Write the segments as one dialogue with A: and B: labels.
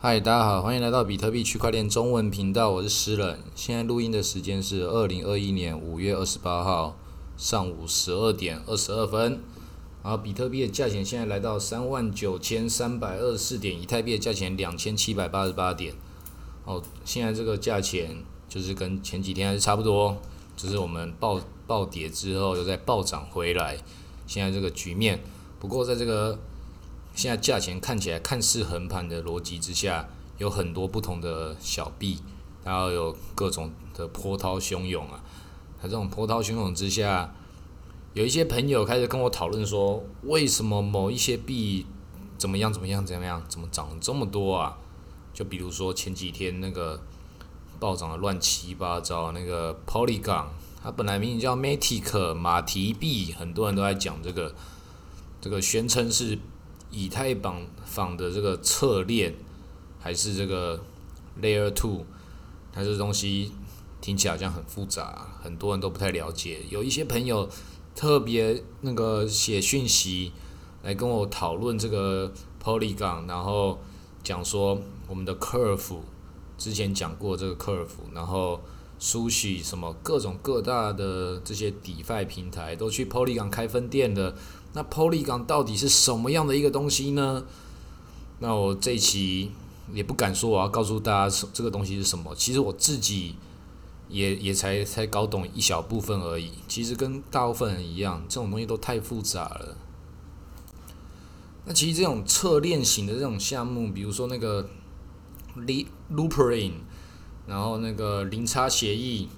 A: 嗨，大家好，欢迎来到比特币区块链中文频道，我是诗人。现在录音的时间是二零二一年五月二十八号上午十二点二十二分。然后比特币的价钱现在来到三万九千三百二十四点，以太币的价钱两千七百八十八点。哦，现在这个价钱就是跟前几天还是差不多，就是我们暴暴跌之后又在暴涨回来，现在这个局面。不过在这个现在价钱看起来看似横盘的逻辑之下，有很多不同的小币，然后有各种的波涛汹涌啊。在这种波涛汹涌之下，有一些朋友开始跟我讨论说，为什么某一些币怎么样怎么样怎么样，怎么涨这么多啊？就比如说前几天那个暴涨的乱七八糟那个 Polygon，它本来名字叫 Matic 马蹄币，很多人都在讲这个，这个宣称是。以太坊坊的这个侧链，还是这个 Layer Two，它这东西听起来好像很复杂，很多人都不太了解。有一些朋友特别那个写讯息来跟我讨论这个 Polygon，然后讲说我们的 Curve 之前讲过这个 Curve，然后苏许什么各种各大的这些 DeFi 平台都去 Polygon 开分店的。那 Poly 港到底是什么样的一个东西呢？那我这一期也不敢说我要告诉大家这个东西是什么，其实我自己也也才才搞懂一小部分而已。其实跟大部分人一样，这种东西都太复杂了。那其实这种侧链型的这种项目，比如说那个 Loopring，然后那个零差协议，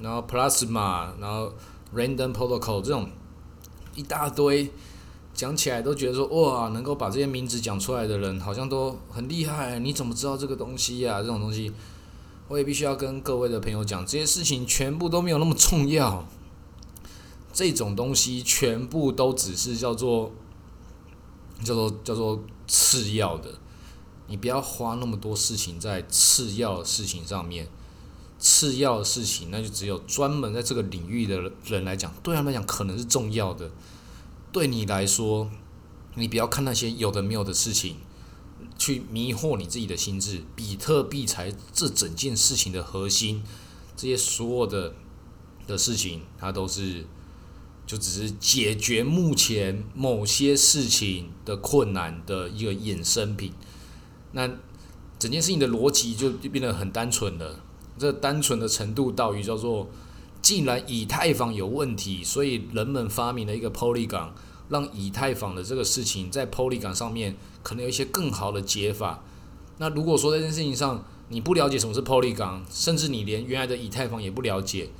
A: 然后 Plasma，然后 Random Protocol 这种。一大堆，讲起来都觉得说哇，能够把这些名字讲出来的人好像都很厉害。你怎么知道这个东西呀？这种东西，我也必须要跟各位的朋友讲，这些事情全部都没有那么重要。这种东西全部都只是叫做叫做叫做次要的，你不要花那么多事情在次要的事情上面。次要的事情，那就只有专门在这个领域的人来讲，对他们来讲可能是重要的。对你来说，你不要看那些有的没有的事情，去迷惑你自己的心智。比特币才这整件事情的核心，这些所有的的事情，它都是就只是解决目前某些事情的困难的一个衍生品。那整件事情的逻辑就就变得很单纯了。这单纯的程度到于叫做，既然以太坊有问题，所以人们发明了一个 Polygon，让以太坊的这个事情在 Polygon 上面可能有一些更好的解法。那如果说这件事情上你不了解什么是 Polygon，甚至你连原来的以太坊也不了解，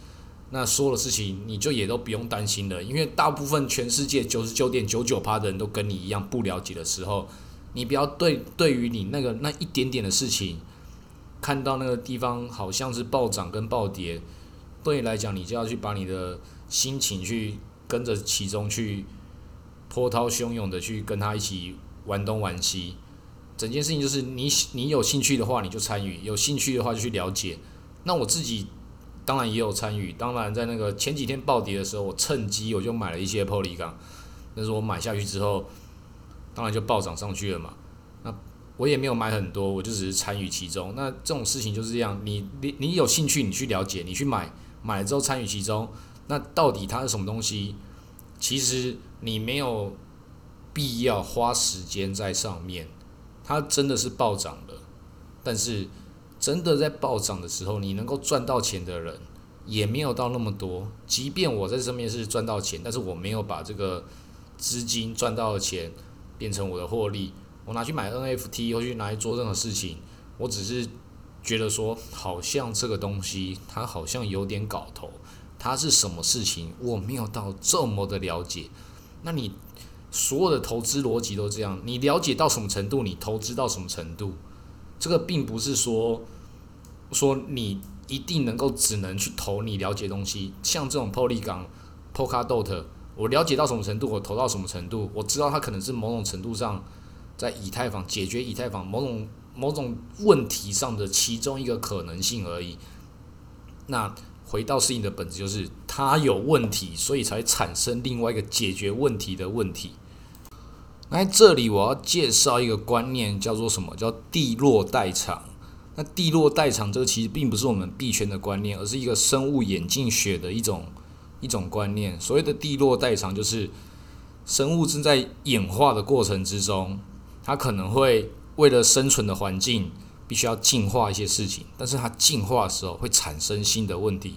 A: 那所有的事情你就也都不用担心了，因为大部分全世界九十九点九九趴的人都跟你一样不了解的时候，你不要对对于你那个那一点点的事情。看到那个地方好像是暴涨跟暴跌，对你来讲，你就要去把你的心情去跟着其中去波涛汹涌的去跟他一起玩东玩西。整件事情就是你你有兴趣的话你就参与，有兴趣的话就去了解。那我自己当然也有参与，当然在那个前几天暴跌的时候，我趁机我就买了一些 PO 锂钢但是我买下去之后，当然就暴涨上去了嘛。我也没有买很多，我就只是参与其中。那这种事情就是这样，你你你有兴趣，你去了解，你去买，买了之后参与其中。那到底它是什么东西？其实你没有必要花时间在上面。它真的是暴涨的，但是真的在暴涨的时候，你能够赚到钱的人也没有到那么多。即便我在上面是赚到钱，但是我没有把这个资金赚到的钱变成我的获利。我拿去买 NFT，或去拿来做任何事情，我只是觉得说，好像这个东西它好像有点搞头，它是什么事情，我没有到这么的了解。那你所有的投资逻辑都这样，你了解到什么程度，你投资到什么程度，这个并不是说说你一定能够只能去投你了解东西，像这种 Polygon、Polkadot，我了解到什么程度，我投到什么程度，我知道它可能是某种程度上。在以太坊解决以太坊某种某种问题上的其中一个可能性而已。那回到事情的本质，就是它有问题，所以才产生另外一个解决问题的问题。那这里我要介绍一个观念，叫做什么？叫地落代偿。那地落代偿这个其实并不是我们币圈的观念，而是一个生物演进学的一种一种观念。所谓的地落代偿，就是生物正在演化的过程之中，它可能会为了生存的环境，必须要进化一些事情，但是它进化的时候会产生新的问题，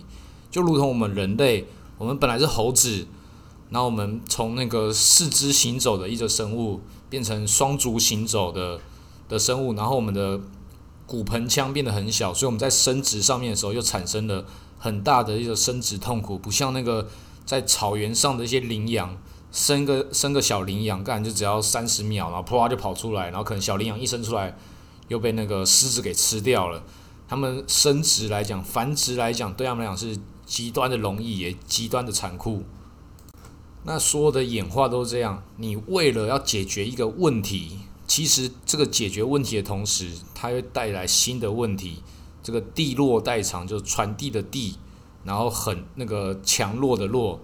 A: 就如同我们人类，我们本来是猴子。那我们从那个四肢行走的一个生物，变成双足行走的的生物，然后我们的骨盆腔变得很小，所以我们在生殖上面的时候，又产生了很大的一个生殖痛苦，不像那个在草原上的一些羚羊，生个生个小羚羊，干就只要三十秒，然后啪就跑出来，然后可能小羚羊一生出来，又被那个狮子给吃掉了。他们生殖来讲，繁殖来讲，对他们来讲是极端的容易，也极端的残酷。那所有的演化都是这样，你为了要解决一个问题，其实这个解决问题的同时，它会带来新的问题。这个地落代偿就是传递的地，然后很那个强弱的弱，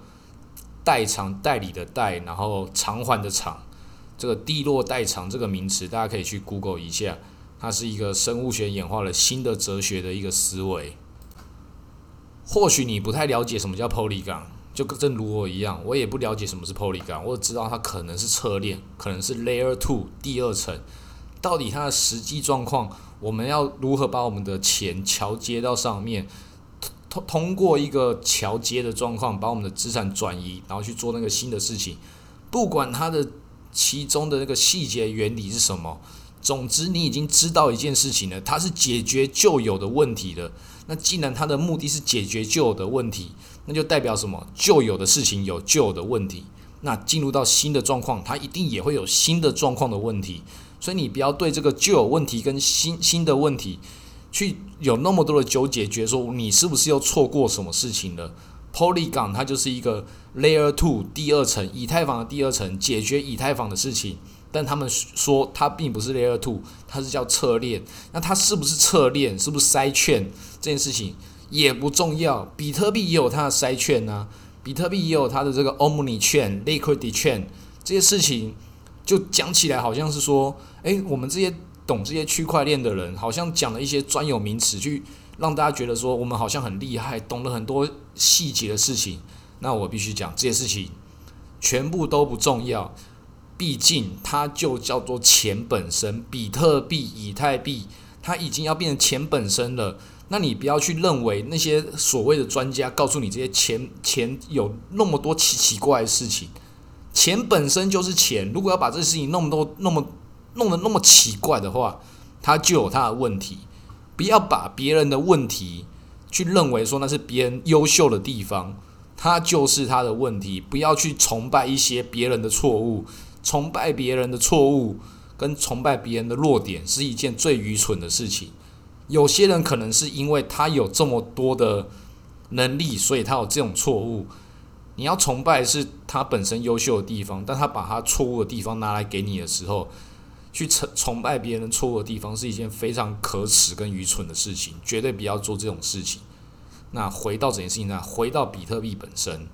A: 代偿代理的代，然后偿还的偿。这个地落代偿这个名词，大家可以去 Google 一下，它是一个生物学演化了新的哲学的一个思维。或许你不太了解什么叫 Polygon。就正如我一样，我也不了解什么是 Polygon，我知道它可能是侧链，可能是 Layer Two 第二层。到底它的实际状况，我们要如何把我们的钱桥接到上面？通通过一个桥接的状况，把我们的资产转移，然后去做那个新的事情。不管它的其中的那个细节原理是什么，总之你已经知道一件事情了，它是解决旧有的问题的。那既然它的目的是解决旧有的问题，那就代表什么？旧有的事情有旧的问题，那进入到新的状况，它一定也会有新的状况的问题。所以你不要对这个旧有问题跟新新的问题去有那么多的纠结，觉得说你是不是又错过什么事情了？Polygon 它就是一个 Layer Two 第二层以太坊的第二层，解决以太坊的事情。但他们说它并不是 Layer Two，它是叫侧链。那它是不是侧链？是不是塞券这件事情？也不重要，比特币也有它的筛券呢，比特币也有它的这个 Omni 券、Liquidity 券，这些事情就讲起来好像是说，诶，我们这些懂这些区块链的人，好像讲了一些专有名词，去让大家觉得说我们好像很厉害，懂了很多细节的事情。那我必须讲这些事情全部都不重要，毕竟它就叫做钱本身，比特币、以太币，它已经要变成钱本身了。那你不要去认为那些所谓的专家告诉你这些钱钱有那么多奇奇怪的事情，钱本身就是钱。如果要把这事情弄多那么弄得那么奇怪的话，他就有他的问题。不要把别人的问题去认为说那是别人优秀的地方，他就是他的问题。不要去崇拜一些别人的错误，崇拜别人的错误跟崇拜别人的弱点是一件最愚蠢的事情。有些人可能是因为他有这么多的能力，所以他有这种错误。你要崇拜是他本身优秀的地方，但他把他错误的地方拿来给你的时候，去崇崇拜别人错误的地方是一件非常可耻跟愚蠢的事情，绝对不要做这种事情。那回到这件事情呢？回到比特币本身，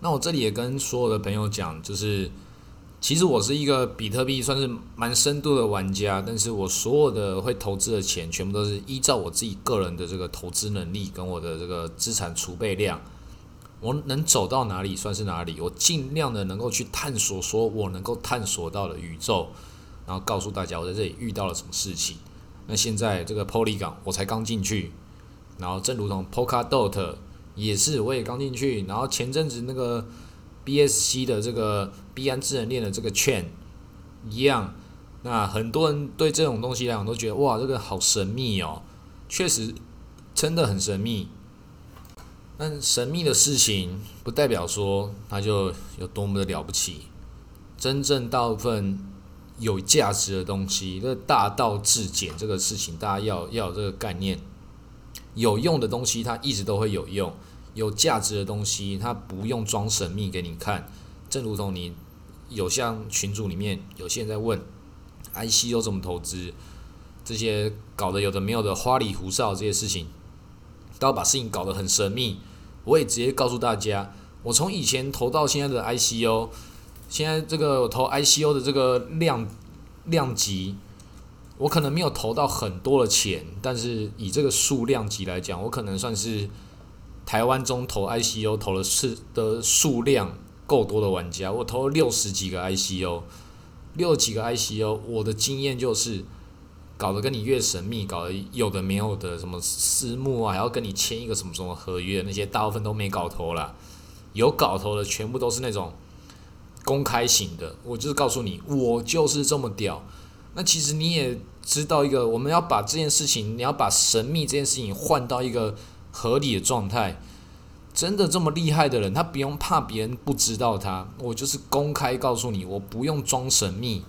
A: 那我这里也跟所有的朋友讲，就是。其实我是一个比特币算是蛮深度的玩家，但是我所有的会投资的钱，全部都是依照我自己个人的这个投资能力跟我的这个资产储备量，我能走到哪里算是哪里，我尽量的能够去探索，说我能够探索到的宇宙，然后告诉大家我在这里遇到了什么事情。那现在这个 Polygon 我才刚进去，然后正如同 Polkadot 也是我也刚进去，然后前阵子那个。BSC 的这个币安智能链的这个券一样，那很多人对这种东西来讲都觉得哇，这个好神秘哦，确实真的很神秘。但神秘的事情不代表说它就有多么的了不起。真正大部分有价值的东西，这大道至简这个事情，大家要要有这个概念。有用的东西，它一直都会有用。有价值的东西，它不用装神秘给你看。正如同你有像群组里面有些人在问，IC 有怎么投资，这些搞得有的没有的花里胡哨这些事情，要把事情搞得很神秘。我也直接告诉大家，我从以前投到现在的 ICO，现在这个我投 ICO 的这个量量级，我可能没有投到很多的钱，但是以这个数量级来讲，我可能算是台湾中投 ICO 投的是的数量够多的玩家。我投了六十几个 ICO，六十几个 ICO，我的经验就是。搞得跟你越神秘，搞得有的没有的，什么私募啊，还要跟你签一个什么什么合约，那些大部分都没搞头了。有搞头的全部都是那种公开型的。我就是告诉你，我就是这么屌。那其实你也知道一个，我们要把这件事情，你要把神秘这件事情换到一个合理的状态。真的这么厉害的人，他不用怕别人不知道他，我就是公开告诉你，我不用装神秘。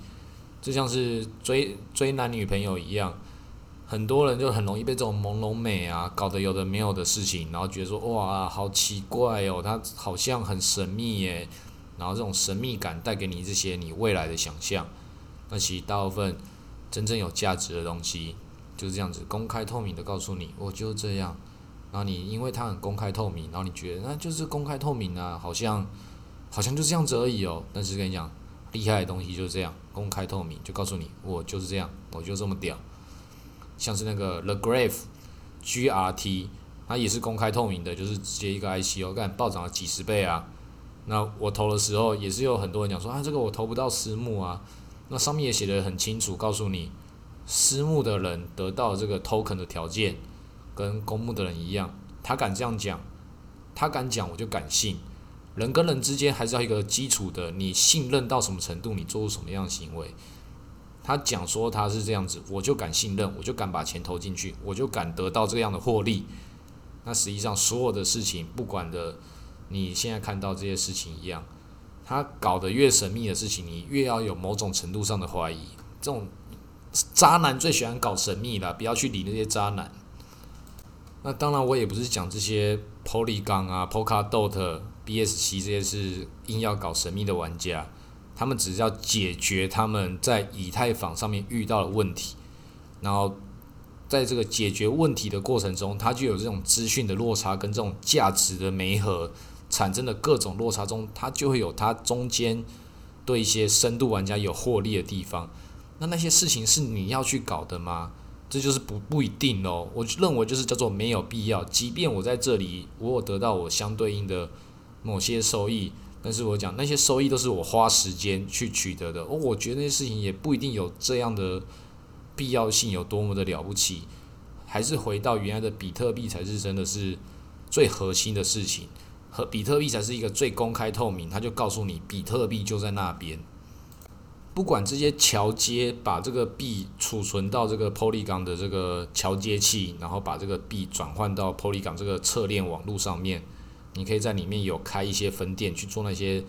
A: 就像是追追男女朋友一样，很多人就很容易被这种朦胧美啊搞得有的没有的事情，然后觉得说哇好奇怪哦，他好像很神秘耶，然后这种神秘感带给你这些你未来的想象，那其实大部分真正有价值的东西就是这样子公开透明的告诉你，我就这样，然后你因为它很公开透明，然后你觉得那就是公开透明啊，好像好像就这样子而已哦，但是跟你讲。厉害的东西就是这样，公开透明，就告诉你，我就是这样，我就这么屌。像是那个 The Graph，G R T，它也是公开透明的，就是直接一个 I C O，干暴涨了几十倍啊。那我投的时候也是有很多人讲说啊，这个我投不到私募啊。那上面也写的很清楚，告诉你，私募的人得到这个 token 的条件跟公募的人一样，他敢这样讲，他敢讲，我就敢信。人跟人之间还是要一个基础的，你信任到什么程度，你做出什么样的行为。他讲说他是这样子，我就敢信任，我就敢把钱投进去，我就敢得到这样的获利。那实际上所有的事情，不管的你现在看到这些事情一样，他搞得越神秘的事情，你越要有某种程度上的怀疑。这种渣男最喜欢搞神秘了，不要去理那些渣男。那当然，我也不是讲这些 Polygon 啊、Polkadot。B.S.C 这些是硬要搞神秘的玩家，他们只是要解决他们在以太坊上面遇到的问题，然后在这个解决问题的过程中，它就有这种资讯的落差跟这种价值的媒合产生的各种落差中，它就会有它中间对一些深度玩家有获利的地方。那那些事情是你要去搞的吗？这就是不不一定哦。我认为就是叫做没有必要，即便我在这里，我有得到我相对应的。某些收益，但是我讲那些收益都是我花时间去取得的。哦，我觉得那些事情也不一定有这样的必要性，有多么的了不起。还是回到原来的比特币才是真的是最核心的事情，和比特币才是一个最公开透明，他就告诉你比特币就在那边。不管这些桥接把这个币储存到这个 Polygon 的这个桥接器，然后把这个币转换到 Polygon 这个侧链网络上面。你可以在里面有开一些分店去做那些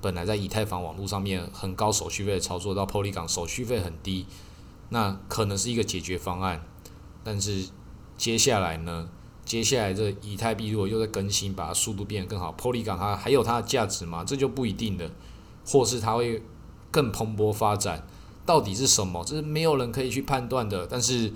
A: 本来在以太坊网络上面很高手续费的操作，到 Polygon 手续费很低，那可能是一个解决方案。但是接下来呢？接下来这以太币如果又在更新，把它速度变得更好，Polygon 它还有它的价值吗？这就不一定的，或是它会更蓬勃发展，到底是什么？这是没有人可以去判断的。但是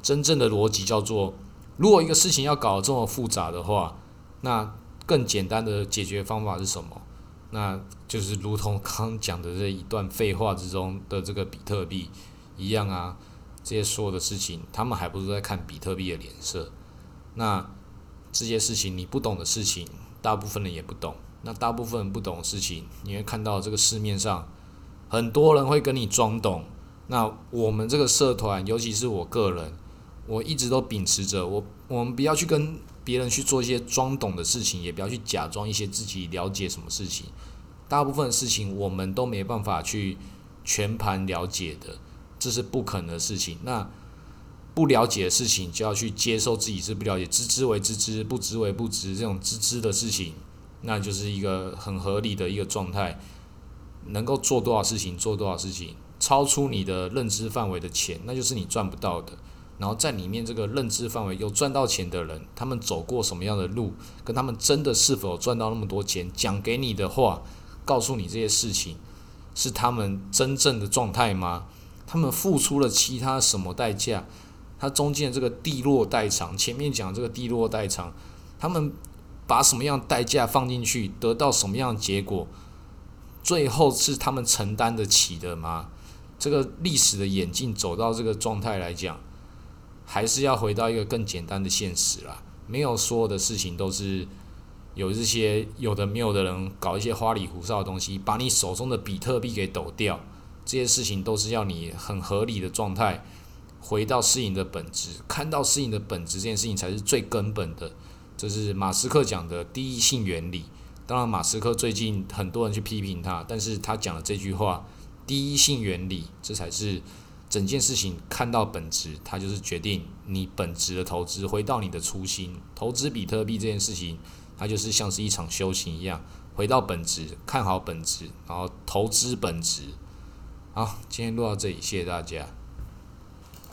A: 真正的逻辑叫做，如果一个事情要搞得这么复杂的话，那更简单的解决方法是什么？那就是如同刚讲的这一段废话之中的这个比特币一样啊，这些所有的事情，他们还不是在看比特币的脸色。那这些事情你不懂的事情，大部分人也不懂。那大部分人不懂的事情，你会看到这个市面上很多人会跟你装懂。那我们这个社团，尤其是我个人，我一直都秉持着我，我们不要去跟。别人去做一些装懂的事情，也不要去假装一些自己了解什么事情。大部分事情我们都没办法去全盘了解的，这是不可能的事情。那不了解的事情，就要去接受自己是不了解，知之为知之，不知为不知，这种知知的事情，那就是一个很合理的一个状态。能够做多少事情，做多少事情，超出你的认知范围的钱，那就是你赚不到的。然后在里面这个认知范围有赚到钱的人，他们走过什么样的路，跟他们真的是否赚到那么多钱，讲给你的话，告诉你这些事情，是他们真正的状态吗？他们付出了其他什么代价？他中间的这个地落代偿，前面讲这个地落代偿，他们把什么样代价放进去，得到什么样结果？最后是他们承担得起的吗？这个历史的演进走到这个状态来讲，还是要回到一个更简单的现实啦。没有所有的事情都是有这些有的没有的人搞一些花里胡哨的东西，把你手中的比特币给抖掉。这些事情都是要你很合理的状态，回到适应的本质，看到适应的本质，这件事情才是最根本的。这是马斯克讲的第一性原理。当然，马斯克最近很多人去批评他，但是他讲的这句话“第一性原理”，这才是整件事情看到本质，它就是决定你本质的投资，回到你的初心。投资比特币这件事情，它就是像是一场修行一样，回到本质，看好本质，然后投资本质。好，今天录到这里，谢谢大家。